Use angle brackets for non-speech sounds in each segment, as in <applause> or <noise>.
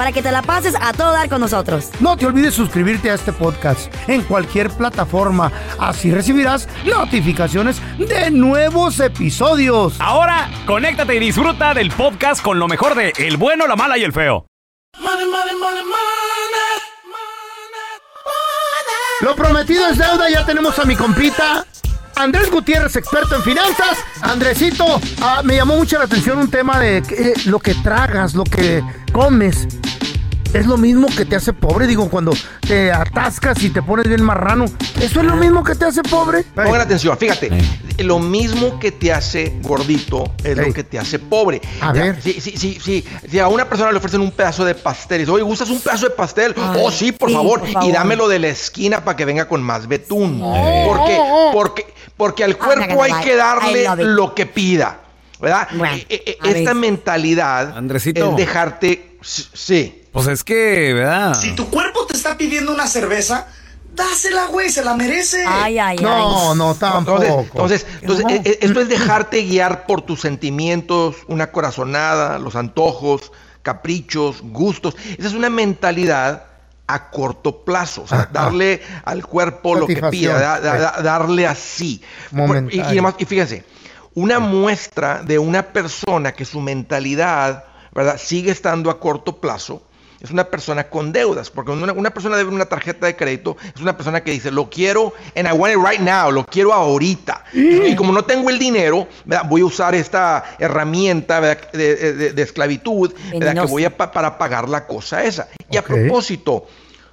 Para que te la pases a todo dar con nosotros. No te olvides suscribirte a este podcast en cualquier plataforma. Así recibirás notificaciones de nuevos episodios. Ahora, conéctate y disfruta del podcast con lo mejor de El bueno, la mala y el feo. Lo prometido es deuda, ya tenemos a mi compita. Andrés Gutiérrez, experto en finanzas. Andresito, ah, me llamó mucho la atención un tema de eh, lo que tragas, lo que comes. Es lo mismo que te hace pobre, digo, cuando te atascas y te pones bien marrano. ¿Eso es lo mismo que te hace pobre? Pongan atención, fíjate, lo mismo que te hace gordito es Ey. lo que te hace pobre. A Ya, ver. Si, si, si, si, si a una persona le ofrecen un pedazo de pastel y dice, oye, ¿gustas un pedazo de pastel? oh, sí, por, sí, favor. por favor. Y dámelo de la esquina para que venga con más betún. Oh. Porque, porque, porque al cuerpo hay que darle lo que pida. ¿Verdad? Bueno, a ver. esta mentalidad Andresito. es dejarte. Sí. Pues es que, ¿verdad? Si tu cuerpo te está pidiendo una cerveza, dásela, güey, se la merece. Ay, ay, ay. No, no, tampoco. Entonces, entonces, entonces, eh, eh, esto es dejarte guiar por tus sentimientos, una corazonada, los antojos, caprichos, gustos. Esa es una mentalidad a corto plazo, o sea, Ajá. darle al cuerpo lo que pida, da- da- sí. da- darle así. Y, y además- y fíjense, una muestra de una persona que su mentalidad, ¿verdad?, sigue estando a corto plazo. Es una persona con deudas, porque una, una persona debe una tarjeta de crédito, es una persona que dice, lo quiero and I want it right now, lo quiero ahorita. Y como no tengo el dinero, ¿verdad? voy a usar esta herramienta ¿verdad? de, de- de esclavitud ¿verdad? que voy a pa- para pagar la cosa esa. Y a propósito,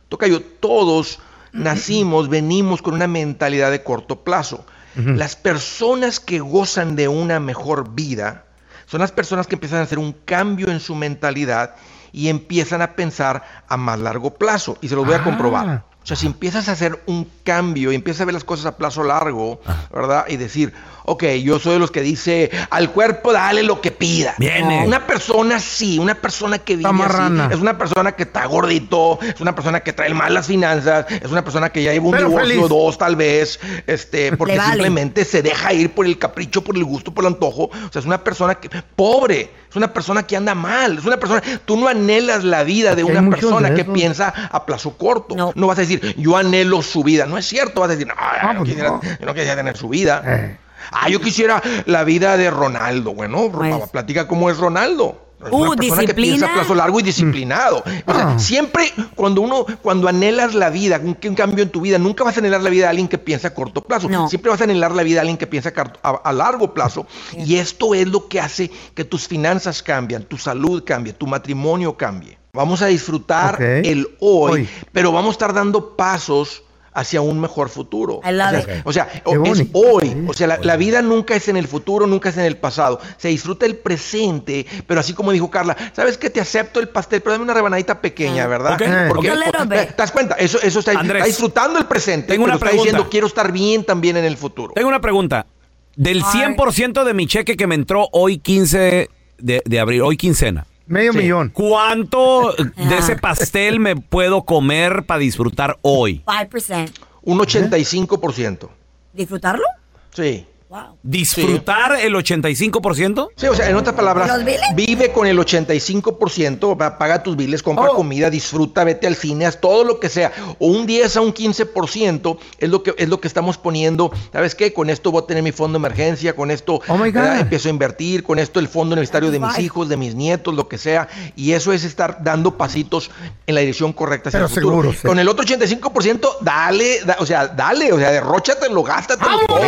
Tocayo, todos nacimos, venimos con una mentalidad de corto plazo. Las personas que gozan de una mejor vida son las personas que empiezan a hacer un cambio en su mentalidad y empiezan a pensar a más largo plazo. Y se los voy a Ah. comprobar. O sea, si empiezas a hacer un cambio y empiezas a ver las cosas a plazo largo, ¿verdad? Y decir, ok, yo soy de los que dice, al cuerpo dale lo que pida. Viene. Una persona sí, una persona que vive Está así, es una persona que está gordito, es una persona que trae mal las finanzas, es una persona que ya lleva un Pero divorcio feliz. dos tal vez, este, porque vale. simplemente se deja ir por el capricho, por el gusto, por el antojo. O sea, es una persona que pobre, es una persona que anda mal, es una persona, tú no anhelas la vida de Aquí una persona de que piensa a plazo corto. No. No. vas a decir, yo anhelo su vida. No es cierto, vas a decir, no, Ah, yo, pues quisiera, no. yo no quisiera tener su vida. Eh. Ah, yo quisiera la vida de Ronaldo. Bueno, Pues. platica cómo es Ronaldo. Es Uh, una persona que piensa a plazo largo y disciplinado. O sea, Ah. siempre cuando uno, cuando anhelas la vida, un, un cambio en tu vida, nunca vas a anhelar la vida de alguien que piensa a corto plazo. No. Siempre vas a anhelar la vida de alguien que piensa a, largo plazo. Y esto es lo que hace que tus finanzas cambian, tu salud cambie, tu matrimonio cambie. Vamos a disfrutar el hoy, Hoy. pero vamos a estar dando pasos hacia un mejor futuro. I love o it. sea, o sea, es hoy. O sea, la, la vida nunca es en el futuro, nunca es en el pasado. Se disfruta el presente, pero así como dijo Carla, ¿sabes qué? Te acepto el pastel, pero dame una rebanadita pequeña, Ah. ¿verdad? Porque, ok. A little porque- bit. ¿te das cuenta? Eso, eso está, Andrés, está disfrutando el presente, tengo pero una está pregunta. diciendo quiero estar bien también en el futuro. Tengo una pregunta. Del 100% de mi cheque que me entró hoy 15 de, de abril, hoy quincena, Medio Sí. millón. ¿cuánto de ese pastel me puedo comer para disfrutar hoy? 5%. Un 85%. ¿Disfrutarlo? Sí. Wow. ¿Disfrutar el 85%? Sí, o sea, en otras palabras, vive con el 85%, va, paga tus biles, compra Oh. comida, disfruta, vete al cine, haz todo lo que sea. O un 10 a un 15% es lo que es lo que estamos poniendo. ¿Sabes qué? Con esto voy a tener mi fondo de emergencia, con esto Oh empiezo a invertir, con esto el fondo universitario de mis Bye. hijos, de mis nietos, lo que sea. Y eso es estar dando pasitos en la dirección correcta hacia Pero el futuro. seguro, sí. Con el otro 85%, dale, da- o sea, dale, o sea, derróchatelo, gástatelo todo,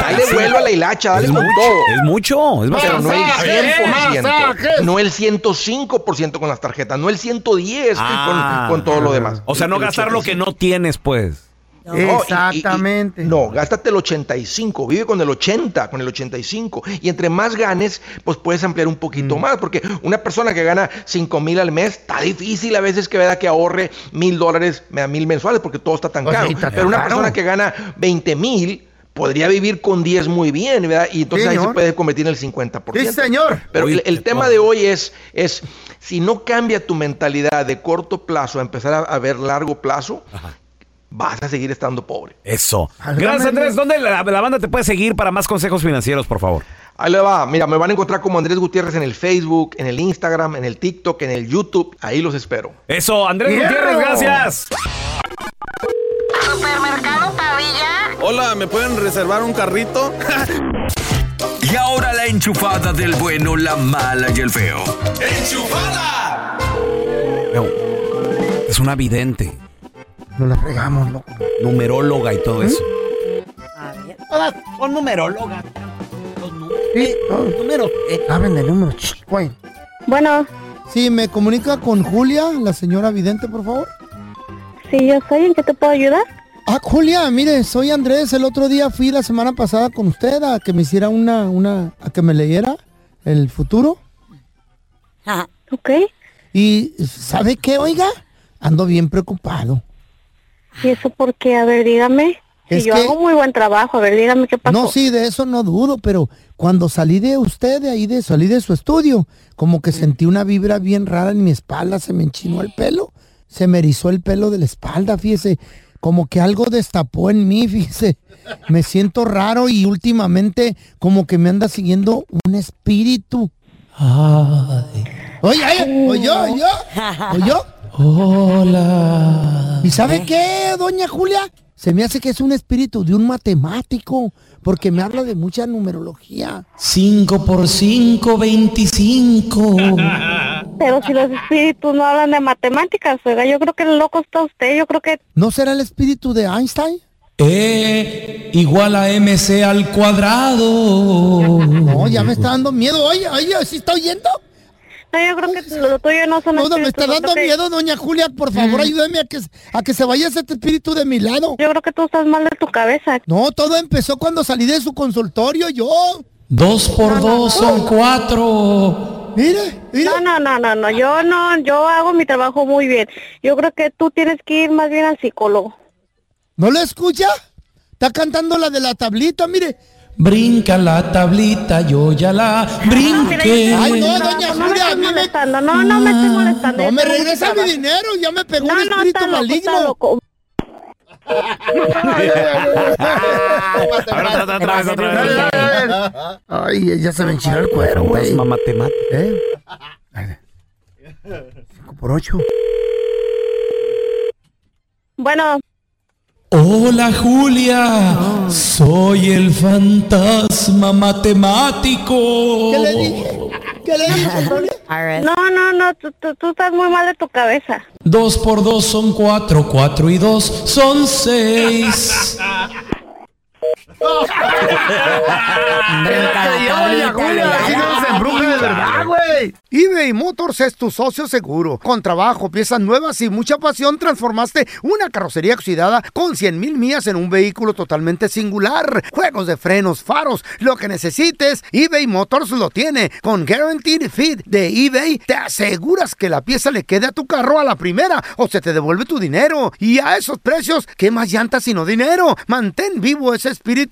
Dale vuelo a la hilacha, dale Es con mucho, todo. es mucho, es Pero bastante. no el Masajes, 100%, masajes. no el 105% con las tarjetas, no el 110 Ah. con, con todo lo demás. O sea, no El gastar lo que 85. no tienes, pues. No, y- y- y- Exactamente. no, gástate el 85, vive con el 80, con el 85. Y entre más ganes, pues puedes ampliar un Mm. poquito más. Porque una persona que gana 5 mil al mes, está difícil a veces que vea que ahorre mil dólares, mil mensuales, porque todo está tan caro. Pero una caro. persona que gana 20 mil, podría vivir con 10 muy bien, ¿verdad? Y entonces ahí se puede convertir en el 50%. Sí, señor. Pero Uy, el, tema de hoy es, es, si no cambia tu mentalidad de corto plazo a empezar a, a ver largo plazo, vas a seguir estando pobre. Eso. Gracias, Andrés. ¿Dónde la, la banda te puede seguir para más consejos financieros, por favor? Ahí le va, mira, me van a encontrar como Andrés Gutiérrez en el Facebook, en el Instagram, en el TikTok, en el YouTube, ahí los espero. Eso, Andrés ¡Hierro! Gutiérrez, gracias. Supermercado Pavilla. Hola, ¿me pueden reservar un carrito? <laughs> Y ahora la enchufada del bueno, la mala y el feo. Feo, Es una vidente, No la fregamos, loco. numeróloga y todo eso. A ver. Todas son numerólogas. Los números. Sí, números. Saben de números, güey. Bueno, Sí, me comunica con Julia, la señora vidente, por favor. si yo soy, ¿en qué te puedo ayudar? Ah, Julia, mire, soy Andrés. El otro día fui la semana pasada con usted a que me hiciera una, una, a que me leyera el futuro. Ajá. Ok. Y, ¿sabe qué, oiga? Ando bien preocupado. ¿Y eso por qué? A ver, dígame. Si Es yo que- hago muy buen trabajo, a ver, dígame qué pasó. No, sí, de eso no dudo, pero cuando salí de usted, de ahí, de salí de su estudio, como que sentí una vibra bien rara en mi espalda, se me enchinó el pelo, se me erizó el pelo de la espalda, fíjese, como que algo destapó en mí, <laughs> fíjese. Me siento raro y últimamente como que me anda siguiendo un espíritu. Ay. Oye, oye, oye, oye, oye. Hola. ¿Y sabe qué, doña Julia? Se me hace que es un espíritu de un matemático, porque me habla de mucha numerología. 5 por 5, 25. Pero si los espíritus no hablan de matemáticas, oiga, yo creo que el loco está usted, yo creo que... ¿No será el espíritu de Einstein? E igual a MC al cuadrado. No, ya me está dando miedo. Oye, oye, ¿sí está oyendo? No, yo creo que lo tuyo no son No, no, me está dando que- miedo, doña Julia. Por favor, ayúdeme a que, a que se vaya ese espíritu de mi lado. Yo creo que tú estás mal de tu cabeza. No, todo empezó cuando salí de su consultorio, yo. Dos por dos son cuatro. Mire. No, no, no, no, no, yo no, yo hago mi trabajo muy bien. Yo creo que tú tienes que ir más bien al psicólogo. ¿No lo escucha? Está cantando la de la tablita, mire. Brinca la tablita, yo ya la brinqué. Ay, no, No, doña Julia, a mí me... molestando, no, no me estés molestando. No, yo me regresa mi dinero, ya me pegó No, un no, espíritu está loco, está maligno. Ay, ya se me enchiló el cuero, güey. Es matemática. ¿Eh? Cinco por ocho. Bueno, Hola Julia, soy el fantasma matemático. ¿Qué le dije? <laughs> No, no, no, tú, tú, tú estás muy mal de tu cabeza. Dos por dos son cuatro, cuatro y dos son seis. <laughs> <laughs> eBay Motors es tu socio seguro. Con trabajo, piezas nuevas y mucha pasión, transformaste una carrocería oxidada con 100 mil millas en un vehículo totalmente singular. Juegos de frenos, faros, lo que necesites, eBay Motors lo tiene. Con Guaranteed Fit de eBay, te aseguras que la pieza le quede a tu carro a la primera o se te devuelve tu dinero. Y a esos precios, ¿qué más llantas sino dinero? Mantén vivo ese espíritu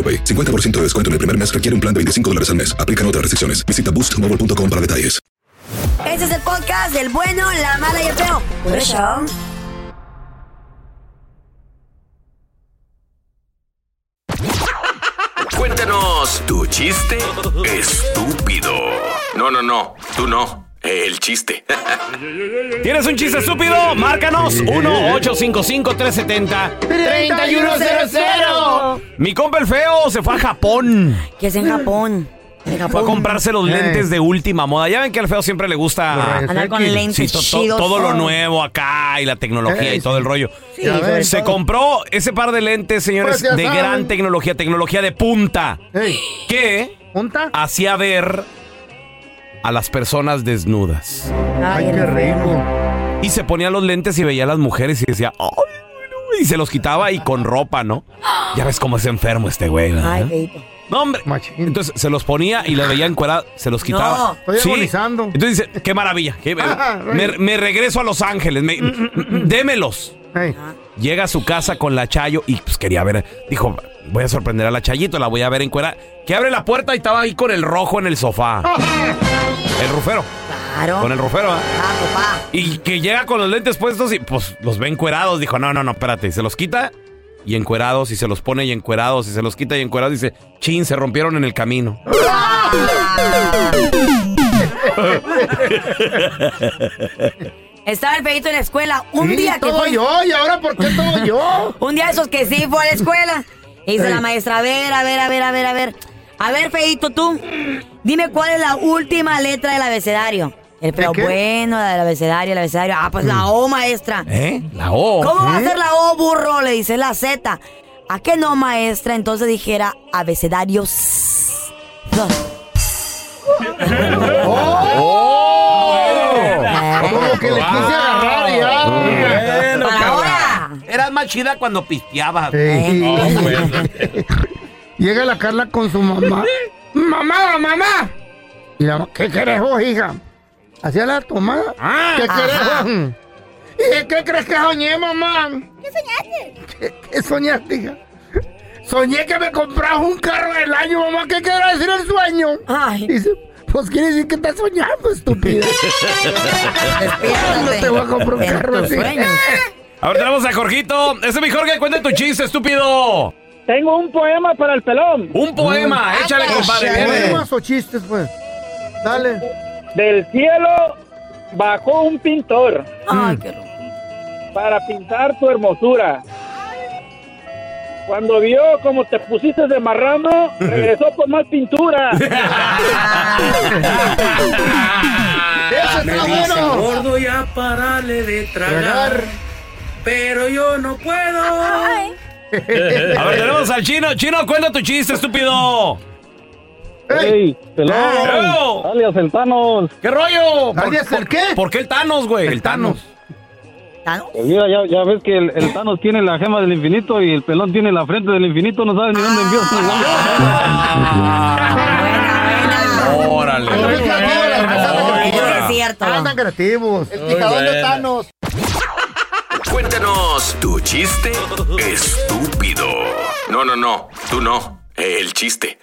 AroPay. 50% de descuento en el primer mes requiere un plan de 25 dólares al mes. Aplican otras restricciones. Visita boostmobile.com para detalles. Este es el podcast del bueno, la mala y el feo. Por eso. Cuéntanos tu chiste estúpido. No, no, no, tú no. El chiste. <laughs> ¿Tienes un chiste estúpido? Márcanos 1-855-370-3100. Mi compa el feo se fue a Japón. ¿Qué es en Japón? En Fue a comprarse los Eh. lentes de última moda. Ya ven que al feo siempre le gusta Andar con lentes Sí, to- to- chidos. todo lo nuevo acá y la tecnología Eh, y todo el rollo. Sí, Se todo. compró ese par de lentes, señores, Pues de saben. gran tecnología, tecnología de punta, Ey, que ¿punta? hacía ver a las personas desnudas. Ay, qué rico. Y se ponía los lentes y veía a las mujeres y decía, ¡ay! bueno", Y se los quitaba y con ropa, ¿no? Ya ves cómo es enfermo este güey, ¿verdad? Ay, feito. No, hombre. Entonces se los ponía y los veía encuerados, se los quitaba. No. Estoy agonizando. Entonces dice, qué maravilla. qué- Ah, me, me regreso a Los Ángeles. me- démelos. Ey, Llega a su casa con la Chayo y pues quería ver. Dijo, voy a sorprender a la Chayito, la voy a ver encuerada. Que abre la puerta y estaba ahí con el rojo en el sofá. El rufero. Claro. Con el rufero, ¿ah? Ah, papá. Y que llega con los lentes puestos y pues los ve encuerados. Dijo, no, no, no, espérate. Y se los quita y encuerados y se los pone y encuerados y se los quita y encuerados. Dice, chin, se rompieron en el camino. <laughs> Estaba el feito en la escuela. Un sí, día que todo fue. yo, ¿y ahora por qué todo yo? <laughs> Un día esos que sí fue a la escuela. Y dice Ey. la maestra, a ver, a ver, a ver, a ver, a ver. A ver, feito, tú. Dime cuál es la última letra del abecedario. El qué? bueno, la del abecedario, el abecedario. Ah, pues la O, maestra. ¿Eh? La O. ¿Cómo va a ¿Eh? ser la O, burro? Le dice la Z. ¿A qué no, maestra? Entonces dijera abecedarios. Como <laughs> <laughs> que le quise agarrar ya. Bueno, Para Carla. ahora. Eras más chida cuando pisteabas. Ey. Oh, bueno. <laughs> Llega la Carla con su mamá. ¡Mamá, mamá! Y la mamá, ¿qué querés vos, hija? Hacía la tomada. Ah. ¿Qué querés vos? ¿Y qué crees que soñé, mamá? ¿Qué soñaste? ¿Qué, qué soñaste, hija? Soñé que me comprabas un carro del año, mamá. ¿Qué quiere decir el sueño? Ay. Dice, pues quiere decir que estás soñando, estúpida. <laughs> no te voy a comprar un carro así. sueños. A ver, tenemos a Jorgito. Ese es mi Jorge, cuenta tu chiste, estúpido. Tengo un poema para el pelón. Un poema, échale, compadre. ¿Poemas o chistes, pues? Dale. Del cielo bajó un pintor Ay, qué rico. para pintar tu hermosura. Cuando vio cómo te pusiste de marrano, <laughs> regresó por más pintura. <laughs> ¡Ese está bueno! Gordo ya parale de Tragar. pero yo no puedo. A ver, tenemos al chino. Chino, cuenta tu chiste, estúpido. ¡Ey, pelón! ¡Eo! alias el Thanos. ¿Qué rollo? ¿Alias el qué? ¿Por qué el Thanos, güey? El, Thanos. Pues mira, ya, ya ves que el, el Thanos tiene la gema del infinito y el pelón tiene la frente del infinito, no sabes ni dónde envió. Órale. Es cierto. Andan creativos. El picadón de Thanos. Cuéntanos tu chiste estúpido. No, no, no. Tú no. El chiste.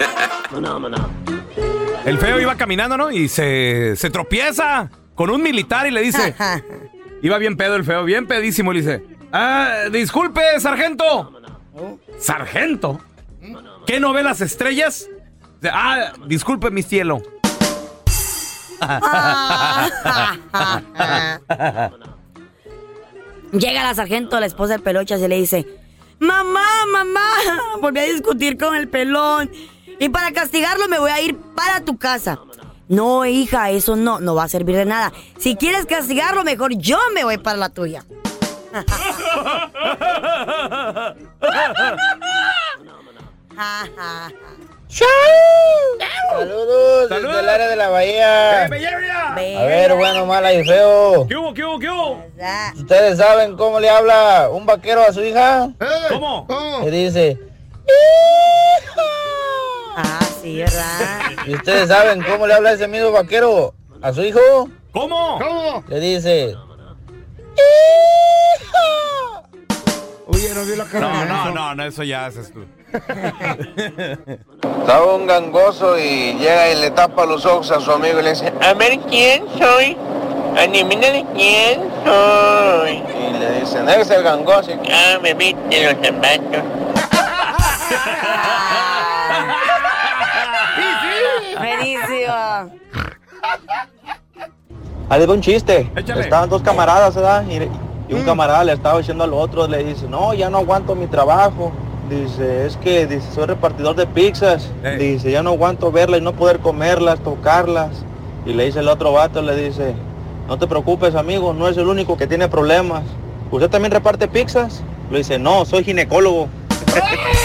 El feo iba caminando, ¿no? Y se, se tropieza con un militar y le dice... <laughs> Iba bien pedo el feo, bien pedísimo. Y le dice... Ah, disculpe, sargento. ¿Sargento? ¿Qué no ve las estrellas? Ah, disculpe, mi cielo. <laughs> <laughs> Llega la sargento, la esposa del pelochas, y le dice: Mamá, mamá, <laughs> volví a discutir con el pelón. Y para castigarlo me voy a ir para tu casa. No, hija, eso no, no va a servir de nada. Si quieres castigarlo, mejor yo me voy para la tuya. <laughs> <laughs> Saludos desde el área de la bahía. A ver, bueno, mala y feo. ¿Qué hubo, qué hubo, qué hubo? ¿Ustedes saben cómo le habla un vaquero a su hija? ¿Cómo? Le dice, Ah, sí, ¿verdad? ¿y ustedes saben cómo le habla ese mismo vaquero a su hijo? ¿Cómo? ¿Cómo? Le dice, Oye, no vio la cara No, no, no, no, eso ya haces tú. <laughs> estaba un gangoso y llega y le tapa los ojos a su amigo y le dice, a ver quién soy. Adivina de quién soy. Y le dicen, eres el gangoso. Y, ah, me viste los zapatos. <laughs> Buenísimo. Ahí va un chiste. Échale. Estaban dos camaradas, ¿verdad? Y, y un camarada le estaba diciendo al otro, le dice, no, ya no aguanto mi trabajo. Dice, es que dice, soy repartidor de pizzas. Dice, ya no aguanto verlas y no poder comerlas, tocarlas. Y le dice el otro vato, le dice, no te preocupes, amigo, no es el único que tiene problemas. ¿Usted también reparte pizzas? Le dice, no, soy ginecólogo. <laughs>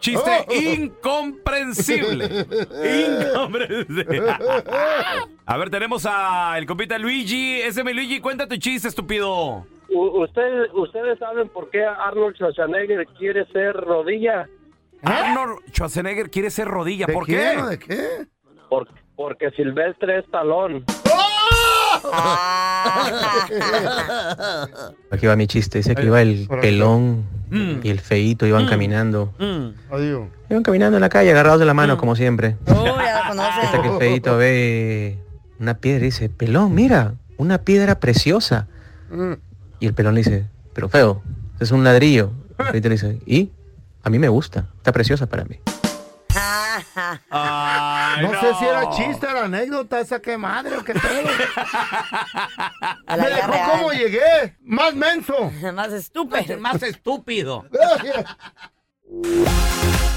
Chiste <laughs> incomprensible. <laughs> Incomprensible. A ver, tenemos a el compita Luigi. Ese mi Luigi, cuenta tu chiste, estúpido. U- usted- ¿Ustedes saben por qué Arnold Schwarzenegger quiere ser rodilla? Arnold Schwarzenegger quiere ser rodilla. ¿De ¿Por qué? qué? qué? Por- porque Silvestre es talón. Aquí va mi chiste. Dice que iba el pelón y el feíto, iban caminando. Adiós. Iban caminando en la calle agarrados de la mano, como siempre. Oh, ya. Hasta que el feíto ve una piedra y dice, pelón, mira, una piedra preciosa. Mm. Y el pelón le dice, pero feo, es un ladrillo. <laughs> Feíto le dice, ¿y? A mí me gusta, está preciosa para mí. Ay, No, sé si era chiste, era anécdota, esa que madre o qué pedo. <laughs> La Me dejó real. como llegué, más menso. <laughs> Más estúpido. Más estúpido.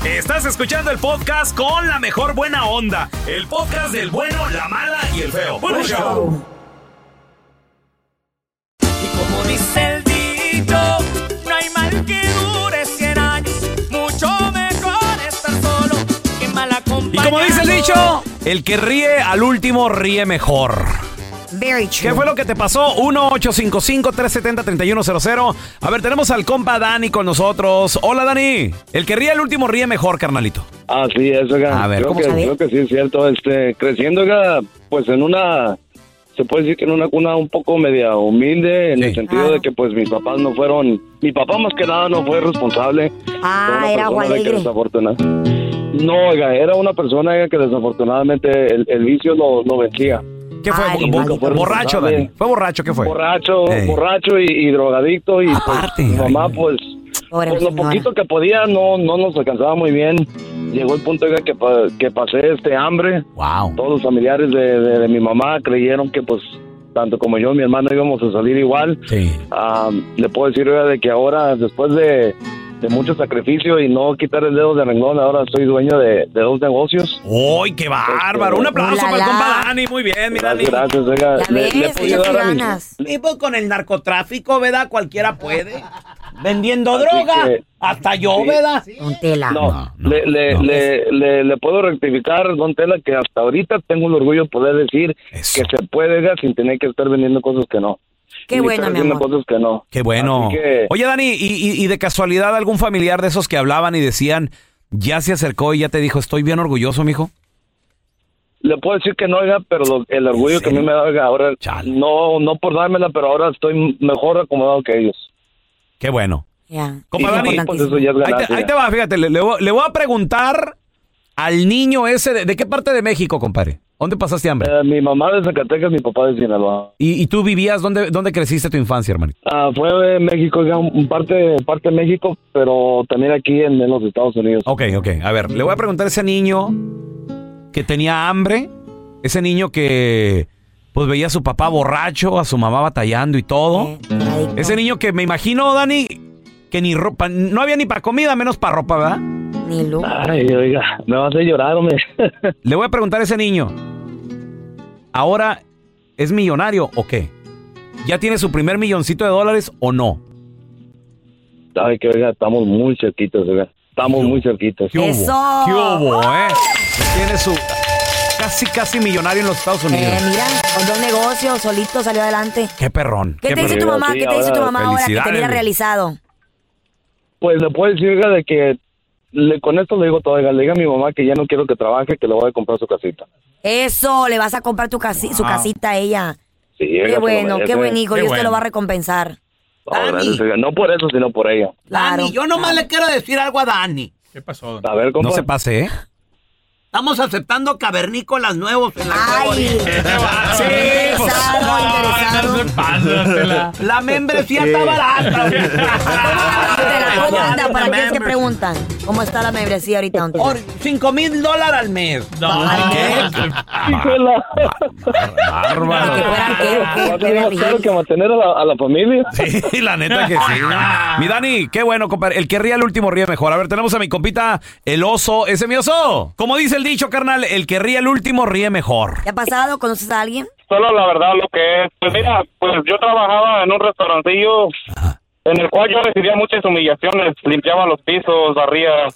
Estás escuchando el podcast con la mejor buena onda. El podcast del bueno, la mala y el feo. Bueno, show. Y como dice el dicho, no hay mal que dure 100 años. Mucho mejor estar solo que mal Y acompañado. como dice el dicho, el que ríe al último ríe mejor. Very true. ¿Qué fue lo que te pasó? 1-855-370-3100. A ver, tenemos al compa Dani con nosotros. Hola, Dani. El que ríe al último ríe mejor, carnalito. Así es, oiga. A ver, creo ¿cómo que, sabe? creo que sí es cierto. Este, creciendo, oiga, pues en una, se puede decir que en una cuna un poco media humilde, en el sentido de que pues mis papás no fueron, mi papá más que nada no fue responsable. Ah, era alegre. No, oiga, era una persona oiga, que desafortunadamente el, el vicio lo, lo vencía. ¿Qué fue? Ay, Bo- maldito. borracho, Dani. ¿Fue borracho? ¿Qué fue? Borracho, Ey. borracho y, y drogadicto y pues, mi mamá pues, Pobre pues lo poquito que podía no no nos alcanzaba muy bien. Llegó el punto que, que pasé este hambre. Wow. Todos los familiares de, de- de mi mamá creyeron que pues tanto como yo y mi hermano íbamos a salir igual. Sí. Ah, le puedo decir oiga, de que ahora después de, de mucho sacrificio y no quitar el dedo de renglón, ahora soy dueño de, de dos negocios. ¡Uy, qué bárbaro! Un aplauso para el compa Dani. Muy bien, mi Dani. Gracias, oiga. Le- le a mis- pues con el narcotráfico, ¿verdad? Cualquiera puede. Vendiendo Así droga. que- Hasta yo, Sí. ¿verdad? No, le, le, le, le, le puedo rectificar, don Tela, que hasta ahorita tengo el orgullo de poder decir que se puede sin tener que estar vendiendo cosas que no. Qué y bueno, mi amor. cosas que no. Qué bueno. Que- Oye, Dani, ¿y, y- y de casualidad algún familiar de esos que hablaban y decían, ya se acercó y ya te dijo, estoy bien orgulloso, mijo? Le puedo decir que no, oiga, pero lo- el orgullo que a mí me da, oiga, ahora, no, no por dármela, pero ahora estoy mejor acomodado que ellos. Qué bueno. Ya. Compa Dani, pues eso ya es ahí, te, ganancia. ahí te va, fíjate, le, le voy, le voy a preguntar al niño ese, de, ¿de qué parte de México, compadre? ¿Dónde pasaste hambre? Eh, mi mamá de Zacatecas, mi papá de Sinaloa. ¿Y, y tú vivías, dónde, dónde creciste tu infancia, hermanito? Ah, fue de México, un parte, parte de México, pero también aquí en, en los Estados Unidos. Ok, ok. A ver, le voy a preguntar a ese niño que tenía hambre, ese niño que pues veía a su papá borracho, a su mamá batallando y todo. Ese niño que me imagino, Dani, que ni ropa, no había ni para comida, menos para ropa, ¿verdad? Ni luz. Ay, oiga, me vas a llorar, hombre. <laughs> Le voy a preguntar a ese niño, ¿ahora es millonario o qué? ¿Ya tiene su primer milloncito de dólares o no? Ay, que oiga, estamos muy cerquitos, oiga. Estamos muy cerquitos. ¿Qué hubo? ¿Qué hubo, eh? Tiene su casi, casi millonario en los Estados Unidos. Eh, mira, con dos negocios, solito salió adelante. Qué perrón. ¿Qué, te dice tu mamá? ¿Qué te dice tu mamá ahora que te mira realizado? Pues le puedo decir, oiga, de que le, con esto le digo todo, oiga, le diga a mi mamá que ya no quiero que trabaje, que le voy a comprar su casita. Eso, le vas a comprar tu casi- su Ah. casita a ella. Sí, Qué bueno, qué buen hijo. Qué Dios te bueno. lo va a recompensar. No, gracias. No por eso, sino por ella. Claro. Dani, yo nomás le quiero decir algo a Dani. ¿Qué pasó? A ver, compa. No se pase, ¿eh? Estamos aceptando cavernícolas nuevos en la Ay, Sí, interesado, interesado. La membresía está barata. ¿Cómo anda? ¿Para qué se preguntan? ¿Cómo está la membresía ahorita? Por 5 mil dólares al mes. Bárbaro. Más caro que mantener a la, a la familia. Sí, la neta que sí. Mi Dani, qué bueno, compadre. El que ría el último ríe mejor. A ver, tenemos a mi compita, el oso. Ese es mi oso. Como dice el dicho, carnal, el que ríe el último ríe mejor. ¿Te ha pasado? ¿Conoces a alguien? Solo la verdad lo que es. Pues mira, pues yo trabajaba en un restaurancillo en el cual yo recibía muchas humillaciones, limpiaba los pisos, barría.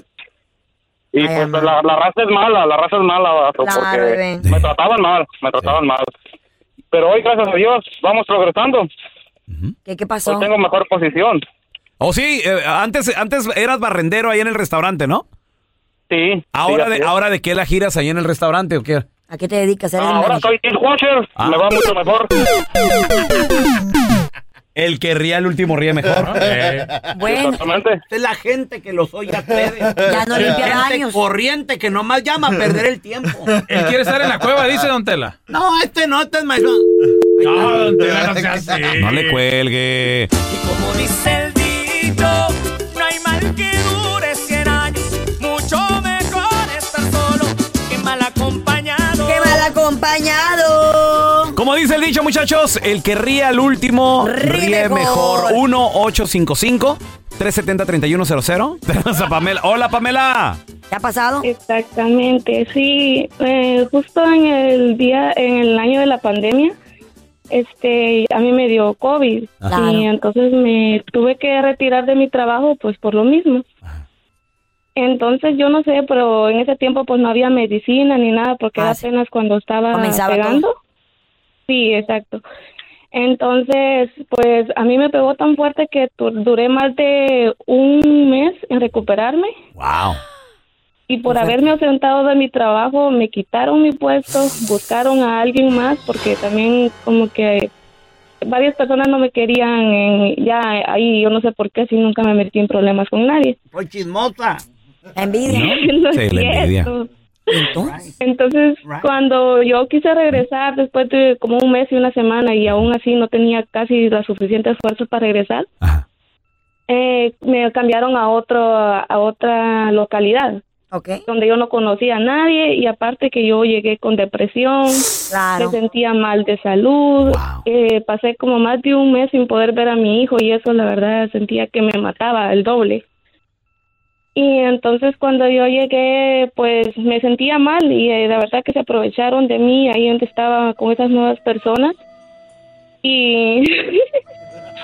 Y pues la, la raza es mala, la raza es mala, vato, Claro, porque bebé. me trataban mal, me trataban mal. Pero hoy, gracias a Dios, vamos progresando. ¿Qué, qué pasó? Hoy tengo mejor posición. Oh, sí, eh, antes, antes eras barrendero ahí en el restaurante, ¿no? Sí. Ahora, sí, de, ahora de qué la giras ahí en el restaurante o qué? ¿A qué te dedicas? ¿Eres Ahora soy dishwasher, Ah. me va mucho mejor. El que ría el último ríe mejor. Eh. Bueno. Es la gente que los oye a ustedes. Ya no limpia Gente baños. corriente que nomás llama a perder el tiempo. Él quiere estar en la cueva, dice Don Tela. No, este no, este es maestro. No, Don Tela, no sea así. <laughs> No le cuelgue. Como dice el dicho, dice el dicho, muchachos, el que ríe al último ríe, mejor. 1-855-370-3100. <laughs> Tenemos a Pamela. Hola, Pamela. ¿Te ha pasado? Exactamente, sí. Eh, justo en el día, en el año de la pandemia, este, a mí me dio COVID y entonces me tuve que retirar de mi trabajo, pues por lo mismo. Entonces yo no sé, pero en ese tiempo pues no había medicina ni nada porque era apenas cuando estaba Comenzaba pegando. Sí, exacto. Entonces, pues a mí me pegó tan fuerte que tu- duré más de un mes en recuperarme. Wow. Y por haberme ausentado de mi trabajo, me quitaron mi puesto, buscaron a alguien más, porque también como que varias personas no me querían en- ya ahí, yo no sé por qué, si nunca me metí en problemas con nadie. Soy chismosa. Envidia. <laughs> No es Sí, la envidia. cierto. Entonces, cuando yo quise regresar después de como un mes y una semana y aún así no tenía casi las suficientes fuerzas para regresar, eh, me cambiaron a otro a otra localidad. Donde yo no conocía a nadie y aparte que yo llegué con depresión, me sentía mal de salud, eh, pasé como más de un mes sin poder ver a mi hijo y eso la verdad sentía que me mataba el doble. Y entonces cuando yo llegué, pues me sentía mal y eh, la verdad que se aprovecharon de mí ahí donde estaba con esas nuevas personas. Y,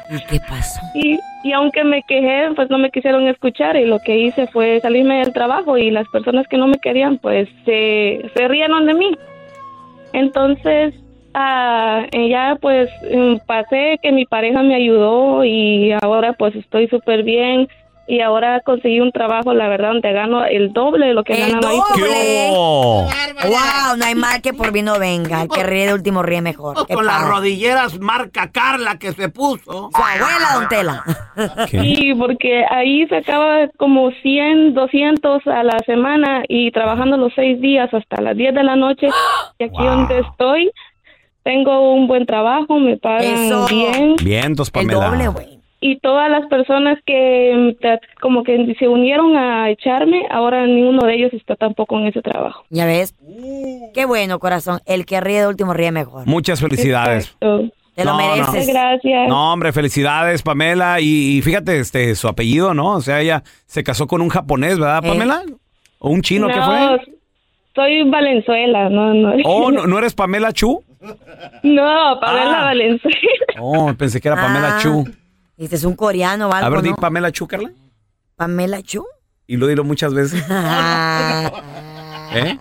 ¿Y qué pasó? <laughs> y, y aunque me quejé, pues no me quisieron escuchar y lo que hice fue salirme del trabajo y las personas que no me querían, pues se, se rieron de mí. Entonces ah, eh, ya pues mm, pasé que mi pareja me ayudó y ahora pues estoy súper bien y ahora conseguí un trabajo, la verdad, donde gano el doble de lo que ¡El ganaba ahí. doble! ¡Wow! No hay mal que por bien no venga. El que ríe de último ríe mejor. Con las rodilleras marca Carla que se puso. Su abuela, don Tela. <laughs> Sí, porque ahí sacaba como 100, 200 a la semana y trabajando los seis días hasta las 10 de la noche. <gasps> Y aquí donde estoy, tengo un buen trabajo, me pagan Eso. bien. Vientos, Pamela. Y todas las personas que mm, te- como que se unieron a echarme, ahora ninguno de ellos está tampoco en ese trabajo. ¿Ya ves? Qué bueno, corazón. El que ríe de último ríe mejor. Muchas felicidades. Te lo No, no. mereces. Gracias. No, hombre, felicidades, Pamela. Y, y fíjate, este, su apellido, ¿no? O sea, ella se casó con un japonés, ¿verdad, Pamela? ¿O un chino que No, fue? Soy Valenzuela, no, no. Oh, ¿no, <laughs> ¿no eres Pamela Chu? No, Pamela Ah. Valenzuela. Oh, pensé que era Pamela Ah, Chu. Este es un coreano, ¿vale? A ver, di Pamela Chu, Carla. Pamela Chu. Y lo dilo muchas veces. <laughs> <laughs> ¿Eh?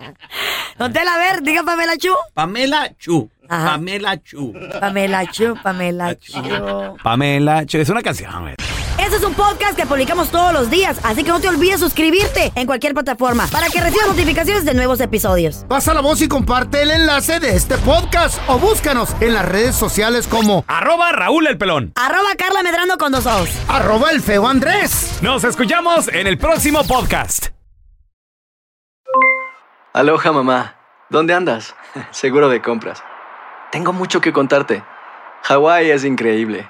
Don a ver, diga Pamela Chu. Pamela Chu. Ajá. Pamela Chu. Pamela Chu, Pamela Chu. Pamela Chu. Es una canción, güey. Este es un podcast que publicamos todos los días, así que no te olvides suscribirte en cualquier plataforma para que recibas notificaciones de nuevos episodios. Pasa la voz y comparte el enlace de este podcast o búscanos en las redes sociales como Arroba Raúl el Pelón. Arroba Carla Medrano con dos ojos. arroba el feo Andrés. Nos escuchamos en el próximo podcast. Aloha mamá, ¿dónde andas? <laughs> Seguro de compras. Tengo mucho que contarte. Hawái es increíble.